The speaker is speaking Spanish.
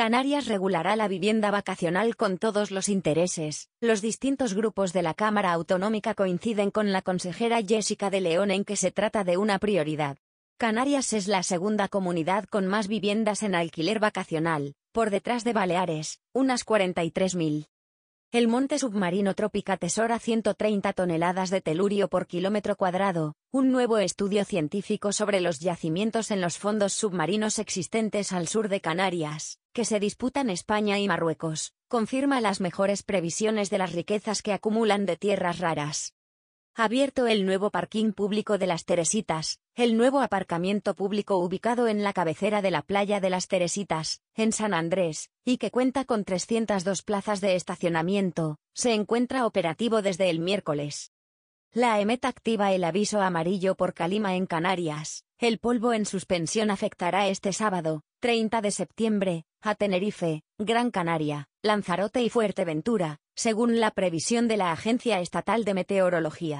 Canarias regulará la vivienda vacacional con todos los intereses. Los distintos grupos de la Cámara Autonómica coinciden con la consejera Jessica de León en que se trata de una prioridad. Canarias es la segunda comunidad con más viviendas en alquiler vacacional, por detrás de Baleares, unas 43.000. El monte submarino Trópica tesora 130 toneladas de telurio por kilómetro cuadrado, un nuevo estudio científico sobre los yacimientos en los fondos submarinos existentes al sur de Canarias, que se disputan España y Marruecos, confirma las mejores previsiones de las riquezas que acumulan de tierras raras abierto el nuevo parking público de las Teresitas, el nuevo aparcamiento público ubicado en la cabecera de la playa de las Teresitas, en San Andrés, y que cuenta con 302 plazas de estacionamiento, se encuentra operativo desde el miércoles. La EMET activa el aviso amarillo por calima en Canarias. El polvo en suspensión afectará este sábado, 30 de septiembre, a Tenerife, Gran Canaria, Lanzarote y Fuerteventura, según la previsión de la Agencia Estatal de Meteorología.